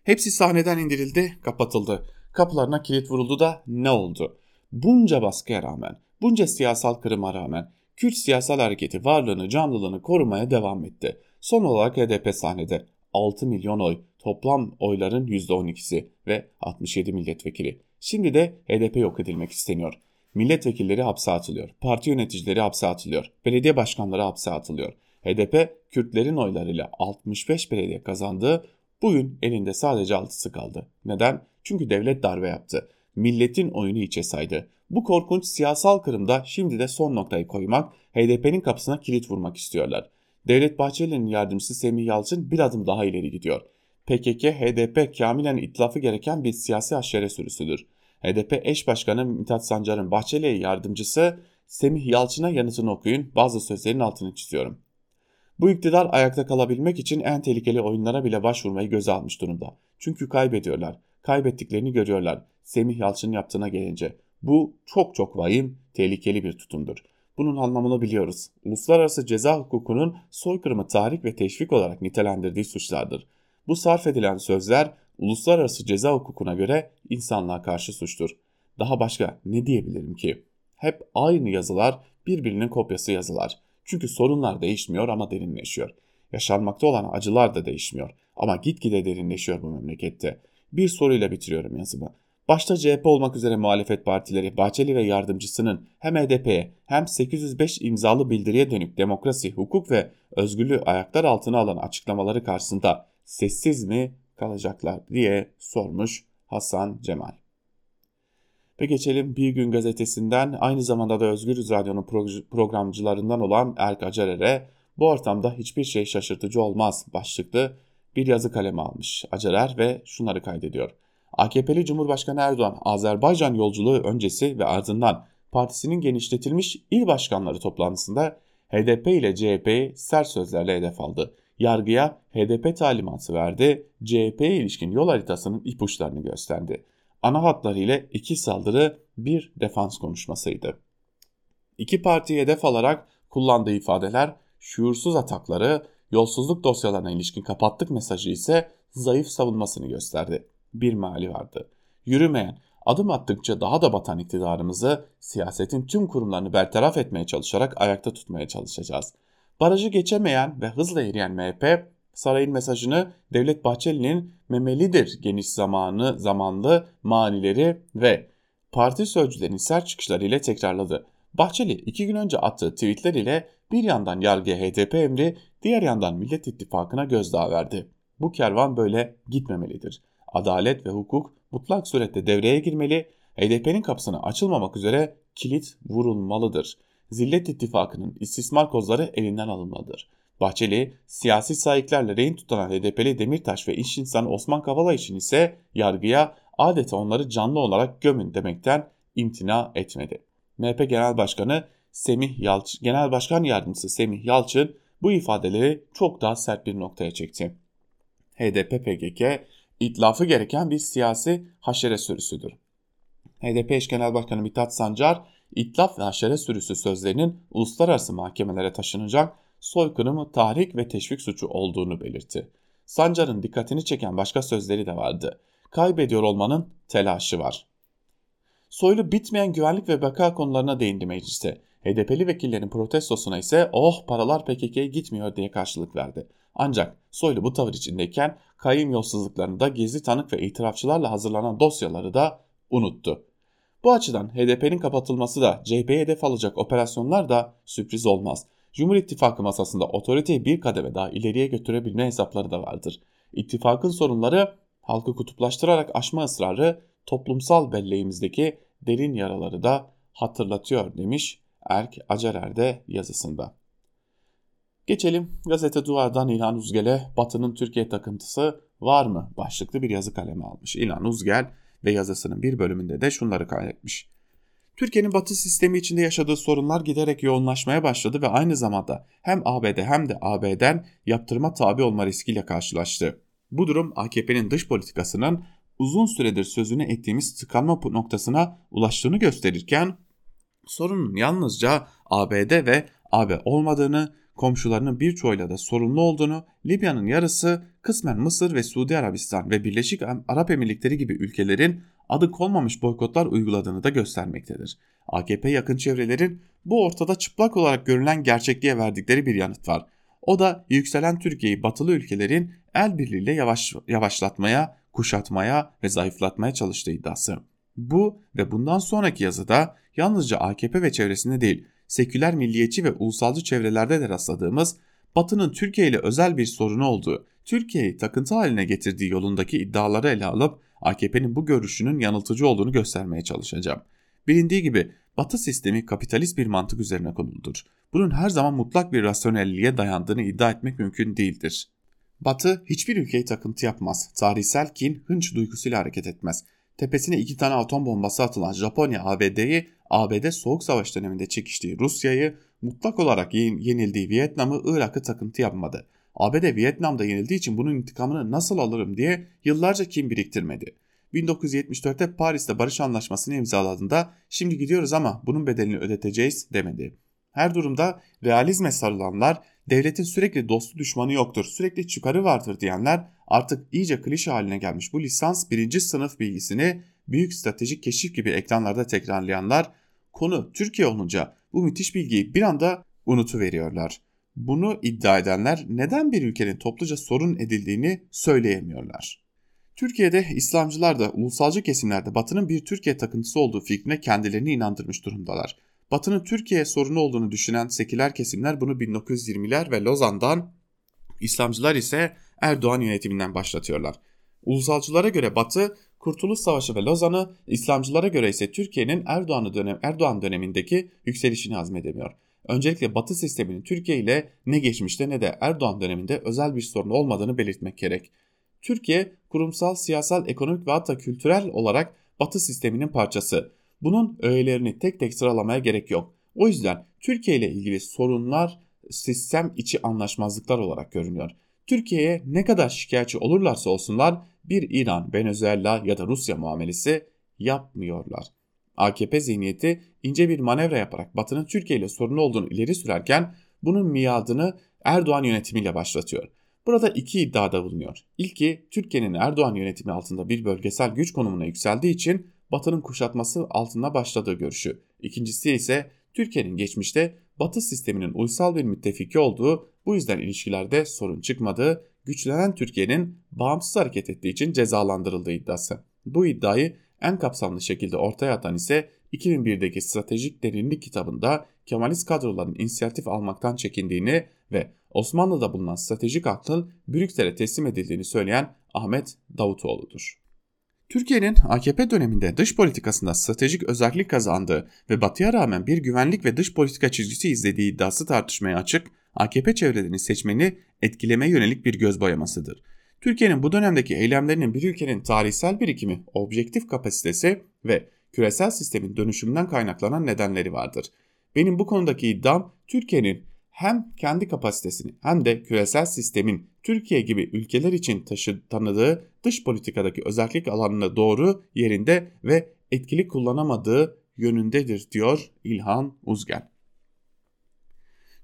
Speaker 2: Hepsi sahneden indirildi, kapatıldı. Kapılarına kilit vuruldu da ne oldu? Bunca baskıya rağmen, bunca siyasal kırıma rağmen Kürt siyasal hareketi varlığını, canlılığını korumaya devam etti. Son olarak HDP sahnede 6 milyon oy, toplam oyların %12'si ve 67 milletvekili. Şimdi de HDP yok edilmek isteniyor. Milletvekilleri hapse atılıyor, parti yöneticileri hapse atılıyor, belediye başkanları hapse atılıyor. HDP Kürtlerin oylarıyla 65 belediye kazandı. Bugün elinde sadece 6'sı kaldı. Neden? Çünkü devlet darbe yaptı. Milletin oyunu içe saydı. Bu korkunç siyasal kırımda şimdi de son noktayı koymak, HDP'nin kapısına kilit vurmak istiyorlar. Devlet Bahçeli'nin yardımcısı Semih Yalçın bir adım daha ileri gidiyor. PKK, HDP kamilen itlafı gereken bir siyasi aşere sürüsüdür. HDP eş başkanı Mithat Sancar'ın Bahçeli'ye yardımcısı Semih Yalçın'a yanıtını okuyun. Bazı sözlerin altını çiziyorum. Bu iktidar ayakta kalabilmek için en tehlikeli oyunlara bile başvurmayı göze almış durumda. Çünkü kaybediyorlar. Kaybettiklerini görüyorlar. Semih Yalçın'ın yaptığına gelince. Bu çok çok vahim, tehlikeli bir tutumdur. Bunun anlamını biliyoruz. Uluslararası ceza hukukunun soykırımı tahrik ve teşvik olarak nitelendirdiği suçlardır. Bu sarf edilen sözler uluslararası ceza hukukuna göre insanlığa karşı suçtur. Daha başka ne diyebilirim ki? Hep aynı yazılar, birbirinin kopyası yazılar. Çünkü sorunlar değişmiyor ama derinleşiyor. Yaşanmakta olan acılar da değişmiyor ama gitgide derinleşiyor bu memlekette. Bir soruyla bitiriyorum yazımı. Başta CHP olmak üzere muhalefet partileri Bahçeli ve yardımcısının hem HDP'ye hem 805 imzalı bildiriye dönük demokrasi, hukuk ve özgürlüğü ayaklar altına alan açıklamaları karşısında sessiz mi kalacaklar diye sormuş Hasan Cemal. Ve geçelim Bir Gün Gazetesi'nden aynı zamanda da Özgür Radyo'nun programcılarından olan Erk Acarer'e bu ortamda hiçbir şey şaşırtıcı olmaz başlıklı bir yazı kalemi almış Acarer ve şunları kaydediyor. AKP'li Cumhurbaşkanı Erdoğan Azerbaycan yolculuğu öncesi ve ardından partisinin genişletilmiş il başkanları toplantısında HDP ile CHP'yi sert sözlerle hedef aldı. Yargıya HDP talimatı verdi, CHP'ye ilişkin yol haritasının ipuçlarını gösterdi. Ana hatlarıyla iki saldırı bir defans konuşmasıydı. İki partiyi hedef alarak kullandığı ifadeler şuursuz atakları, yolsuzluk dosyalarına ilişkin kapattık mesajı ise zayıf savunmasını gösterdi bir mali vardı. Yürümeyen, adım attıkça daha da batan iktidarımızı siyasetin tüm kurumlarını bertaraf etmeye çalışarak ayakta tutmaya çalışacağız. Barajı geçemeyen ve hızla eriyen MHP, sarayın mesajını Devlet Bahçeli'nin memelidir geniş zamanı, zamanlı manileri ve parti sözcülerinin sert çıkışlarıyla tekrarladı. Bahçeli iki gün önce attığı tweetler ile bir yandan yargıya HDP emri, diğer yandan Millet İttifakı'na gözdağı verdi. Bu kervan böyle gitmemelidir adalet ve hukuk mutlak surette devreye girmeli, HDP'nin kapısına açılmamak üzere kilit vurulmalıdır. Zillet ittifakının istismar kozları elinden alınmalıdır. Bahçeli, siyasi sahiplerle rehin tutan HDP'li Demirtaş ve iş insanı Osman Kavala için ise yargıya adeta onları canlı olarak gömün demekten imtina etmedi. MHP Genel Başkanı Semih Yalçın, Genel Başkan Yardımcısı Semih Yalçın bu ifadeleri çok daha sert bir noktaya çekti. HDP PKK itlafı gereken bir siyasi haşere sürüsüdür. HDP eş genel başkanı Mithat Sancar, itlaf ve haşere sürüsü sözlerinin uluslararası mahkemelere taşınacak soykırımı tahrik ve teşvik suçu olduğunu belirtti. Sancar'ın dikkatini çeken başka sözleri de vardı. Kaybediyor olmanın telaşı var. Soylu bitmeyen güvenlik ve beka konularına değindi mecliste. HDP'li vekillerin protestosuna ise oh paralar PKK'ye gitmiyor diye karşılık verdi. Ancak Soylu bu tavır içindeyken kayyum yolsuzluklarında gizli tanık ve itirafçılarla hazırlanan dosyaları da unuttu. Bu açıdan HDP'nin kapatılması da CHP'ye hedef alacak operasyonlar da sürpriz olmaz. Cumhur İttifakı masasında otoriteyi bir kademe daha ileriye götürebilme hesapları da vardır. İttifakın sorunları halkı kutuplaştırarak aşma ısrarı toplumsal belleğimizdeki derin yaraları da hatırlatıyor demiş Erk Acarer de yazısında. Geçelim gazete duvardan İlhan Uzgel'e Batı'nın Türkiye takıntısı var mı başlıklı bir yazı kalemi almış. İlhan Uzgel ve yazısının bir bölümünde de şunları kaydetmiş. Türkiye'nin batı sistemi içinde yaşadığı sorunlar giderek yoğunlaşmaya başladı ve aynı zamanda hem ABD hem de AB'den yaptırma tabi olma riskiyle karşılaştı. Bu durum AKP'nin dış politikasının uzun süredir sözünü ettiğimiz tıkanma noktasına ulaştığını gösterirken sorunun yalnızca ABD ve AB olmadığını, komşularının birçoğuyla da sorunlu olduğunu, Libya'nın yarısı kısmen Mısır ve Suudi Arabistan ve Birleşik Arap Emirlikleri gibi ülkelerin adı konmamış boykotlar uyguladığını da göstermektedir. AKP yakın çevrelerin bu ortada çıplak olarak görülen gerçekliğe verdikleri bir yanıt var. O da yükselen Türkiye'yi batılı ülkelerin el birliğiyle yavaş, yavaşlatmaya, kuşatmaya ve zayıflatmaya çalıştığı iddiası. Bu ve bundan sonraki yazıda yalnızca AKP ve çevresinde değil, seküler milliyetçi ve ulusalcı çevrelerde de rastladığımız Batı'nın Türkiye ile özel bir sorunu olduğu, Türkiye'yi takıntı haline getirdiği yolundaki iddiaları ele alıp AKP'nin bu görüşünün yanıltıcı olduğunu göstermeye çalışacağım. Bilindiği gibi Batı sistemi kapitalist bir mantık üzerine kuruludur. Bunun her zaman mutlak bir rasyonelliğe dayandığını iddia etmek mümkün değildir. Batı hiçbir ülkeyi takıntı yapmaz. Tarihsel kin, hınç duygusuyla hareket etmez. Tepesine iki tane atom bombası atılan Japonya ABD'yi, ABD Soğuk Savaş döneminde çekiştiği Rusya'yı, mutlak olarak yenildiği Vietnam'ı, Irak'ı takıntı yapmadı. ABD Vietnam'da yenildiği için bunun intikamını nasıl alırım diye yıllarca kin biriktirmedi. 1974'te Paris'te barış anlaşmasını imzaladığında şimdi gidiyoruz ama bunun bedelini ödeteceğiz demedi. Her durumda realizme sarılanlar devletin sürekli dostu düşmanı yoktur, sürekli çıkarı vardır diyenler artık iyice klişe haline gelmiş bu lisans birinci sınıf bilgisini büyük stratejik keşif gibi ekranlarda tekrarlayanlar konu Türkiye olunca bu müthiş bilgiyi bir anda unutuveriyorlar. Bunu iddia edenler neden bir ülkenin topluca sorun edildiğini söyleyemiyorlar. Türkiye'de İslamcılar da ulusalcı kesimlerde Batı'nın bir Türkiye takıntısı olduğu fikrine kendilerini inandırmış durumdalar. Batı'nın Türkiye sorunu olduğunu düşünen seküler kesimler bunu 1920'ler ve Lozan'dan, İslamcılar ise Erdoğan yönetiminden başlatıyorlar. Ulusalcılara göre Batı, Kurtuluş Savaşı ve Lozan'ı, İslamcılara göre ise Türkiye'nin Erdoğan, dönem, Erdoğan dönemindeki yükselişini hazmedemiyor. Öncelikle Batı sisteminin Türkiye ile ne geçmişte ne de Erdoğan döneminde özel bir sorun olmadığını belirtmek gerek. Türkiye kurumsal, siyasal, ekonomik ve hatta kültürel olarak Batı sisteminin parçası. Bunun öğelerini tek tek sıralamaya gerek yok. O yüzden Türkiye ile ilgili sorunlar sistem içi anlaşmazlıklar olarak görünüyor. Türkiye'ye ne kadar şikayetçi olurlarsa olsunlar bir İran, Venezuela ya da Rusya muamelesi yapmıyorlar. AKP zihniyeti ince bir manevra yaparak Batı'nın Türkiye ile sorunu olduğunu ileri sürerken bunun miadını Erdoğan yönetimiyle başlatıyor. Burada iki iddiada bulunuyor. İlki Türkiye'nin Erdoğan yönetimi altında bir bölgesel güç konumuna yükseldiği için Batı'nın kuşatması altında başladığı görüşü. İkincisi ise Türkiye'nin geçmişte Batı sisteminin uysal bir müttefiki olduğu, bu yüzden ilişkilerde sorun çıkmadığı, güçlenen Türkiye'nin bağımsız hareket ettiği için cezalandırıldığı iddiası. Bu iddiayı en kapsamlı şekilde ortaya atan ise 2001'deki Stratejik Derinlik kitabında Kemalist kadroların inisiyatif almaktan çekindiğini ve Osmanlı'da bulunan stratejik aklın Brüksel'e teslim edildiğini söyleyen Ahmet Davutoğlu'dur. Türkiye'nin AKP döneminde dış politikasında stratejik özellik kazandığı ve batıya rağmen bir güvenlik ve dış politika çizgisi izlediği iddiası tartışmaya açık, AKP çevrelerinin seçmeni etkilemeye yönelik bir göz boyamasıdır. Türkiye'nin bu dönemdeki eylemlerinin bir ülkenin tarihsel birikimi, objektif kapasitesi ve küresel sistemin dönüşümünden kaynaklanan nedenleri vardır. Benim bu konudaki iddiam Türkiye'nin hem kendi kapasitesini hem de küresel sistemin Türkiye gibi ülkeler için taşı, tanıdığı dış politikadaki özellik alanını doğru yerinde ve etkili kullanamadığı yönündedir diyor İlhan Uzgen.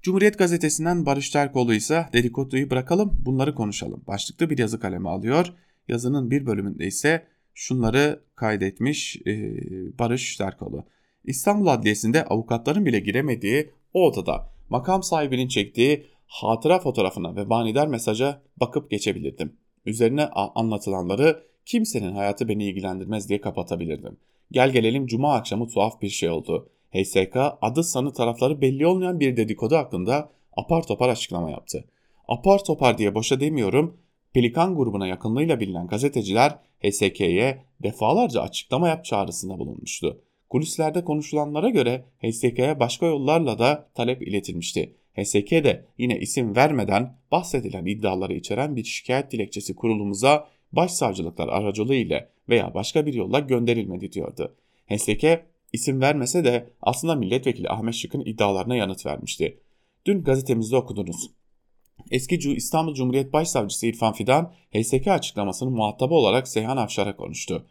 Speaker 2: Cumhuriyet gazetesinden Barış Terkoğlu ise dedikoduyu bırakalım bunları konuşalım. Başlıklı bir yazı kalemi alıyor. Yazının bir bölümünde ise şunları kaydetmiş e, Barış Terkoğlu. İstanbul Adliyesi'nde avukatların bile giremediği o odada makam sahibinin çektiği hatıra fotoğrafına ve manidar mesaja bakıp geçebilirdim. Üzerine anlatılanları kimsenin hayatı beni ilgilendirmez diye kapatabilirdim. Gel gelelim cuma akşamı tuhaf bir şey oldu. HSK adı sanı tarafları belli olmayan bir dedikodu hakkında apar topar açıklama yaptı. Apar topar diye boşa demiyorum. Pelikan grubuna yakınlığıyla bilinen gazeteciler HSK'ye defalarca açıklama yap çağrısında bulunmuştu. Kulislerde konuşulanlara göre HSK'ye başka yollarla da talep iletilmişti. HSK de yine isim vermeden bahsedilen iddiaları içeren bir şikayet dilekçesi kurulumuza başsavcılıklar aracılığı ile veya başka bir yolla gönderilmedi diyordu. HSK isim vermese de aslında milletvekili Ahmet Şık'ın iddialarına yanıt vermişti. Dün gazetemizde okudunuz. Eski İstanbul Cumhuriyet Başsavcısı İrfan Fidan, HSK açıklamasının muhatabı olarak Seyhan Afşar'a konuştu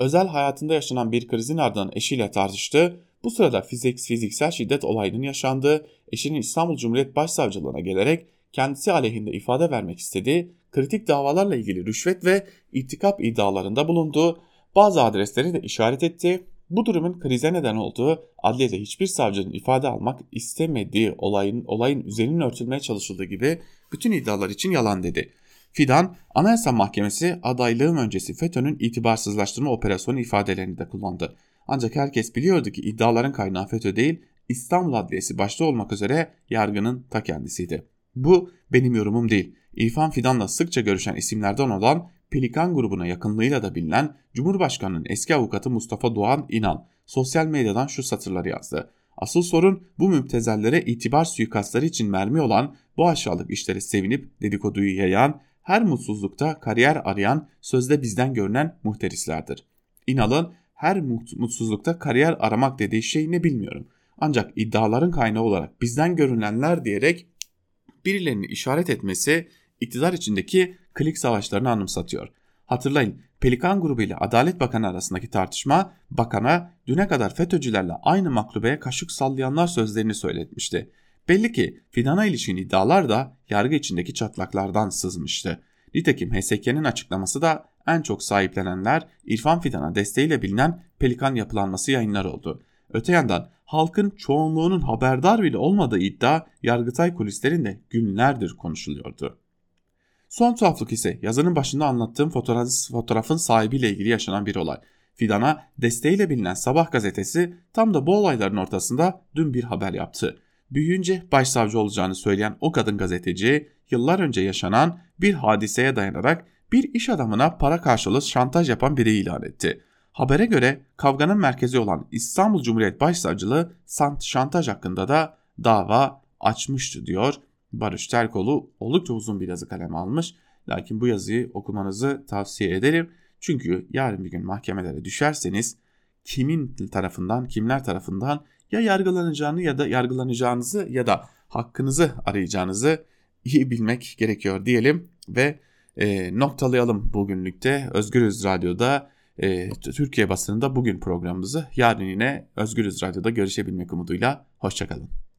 Speaker 2: özel hayatında yaşanan bir krizin ardından eşiyle tartıştı. Bu sırada fizik, fiziksel şiddet olayının yaşandığı, eşinin İstanbul Cumhuriyet Başsavcılığına gelerek kendisi aleyhinde ifade vermek istediği, kritik davalarla ilgili rüşvet ve irtikap iddialarında bulunduğu, bazı adresleri de işaret etti. Bu durumun krize neden olduğu adliyede hiçbir savcının ifade almak istemediği olayın, olayın üzerinin örtülmeye çalışıldığı gibi bütün iddialar için yalan dedi. Fidan, Anayasa Mahkemesi adaylığım öncesi FETÖ'nün itibarsızlaştırma operasyonu ifadelerini de kullandı. Ancak herkes biliyordu ki iddiaların kaynağı FETÖ değil, İstanbul Adliyesi başta olmak üzere yargının ta kendisiydi. Bu benim yorumum değil. İrfan Fidan'la sıkça görüşen isimlerden olan Pelikan grubuna yakınlığıyla da bilinen Cumhurbaşkanı'nın eski avukatı Mustafa Doğan İnan sosyal medyadan şu satırları yazdı. Asıl sorun bu müptezellere itibar suikastları için mermi olan bu aşağılık işlere sevinip dedikoduyu yayan, her mutsuzlukta kariyer arayan, sözde bizden görünen muhterislerdir. İnal'ın her mutsuzlukta kariyer aramak dediği şey ne bilmiyorum. Ancak iddiaların kaynağı olarak bizden görünenler diyerek birilerini işaret etmesi iktidar içindeki klik savaşlarını anımsatıyor. Hatırlayın Pelikan grubu ile Adalet Bakanı arasındaki tartışma bakana düne kadar FETÖ'cülerle aynı maklubeye kaşık sallayanlar sözlerini söyletmişti. Belli ki Fidan'a ilişkin iddialar da yargı içindeki çatlaklardan sızmıştı. Nitekim HSK'nin açıklaması da en çok sahiplenenler İrfan Fidan'a desteğiyle bilinen Pelikan yapılanması yayınlar oldu. Öte yandan halkın çoğunluğunun haberdar bile olmadığı iddia Yargıtay kulislerinde günlerdir konuşuluyordu. Son tuhaflık ise yazının başında anlattığım fotoğraf, fotoğrafın sahibiyle ilgili yaşanan bir olay. Fidan'a desteğiyle bilinen Sabah gazetesi tam da bu olayların ortasında dün bir haber yaptı. Büyüyünce başsavcı olacağını söyleyen o kadın gazeteci yıllar önce yaşanan bir hadiseye dayanarak bir iş adamına para karşılığı şantaj yapan biri ilan etti. Habere göre kavganın merkezi olan İstanbul Cumhuriyet Başsavcılığı şantaj hakkında da dava açmıştı diyor Barış Terkoğlu oldukça uzun bir yazı kaleme almış. Lakin bu yazıyı okumanızı tavsiye ederim. Çünkü yarın bir gün mahkemelere düşerseniz kimin tarafından, kimler tarafından ya yargılanacağını ya da yargılanacağınızı ya da hakkınızı arayacağınızı iyi bilmek gerekiyor diyelim ve e, noktalayalım bugünlükte. Özgürüz Radyo'da e, Türkiye basınında bugün programımızı yarın yine Özgürüz Radyo'da görüşebilmek umuduyla. Hoşçakalın.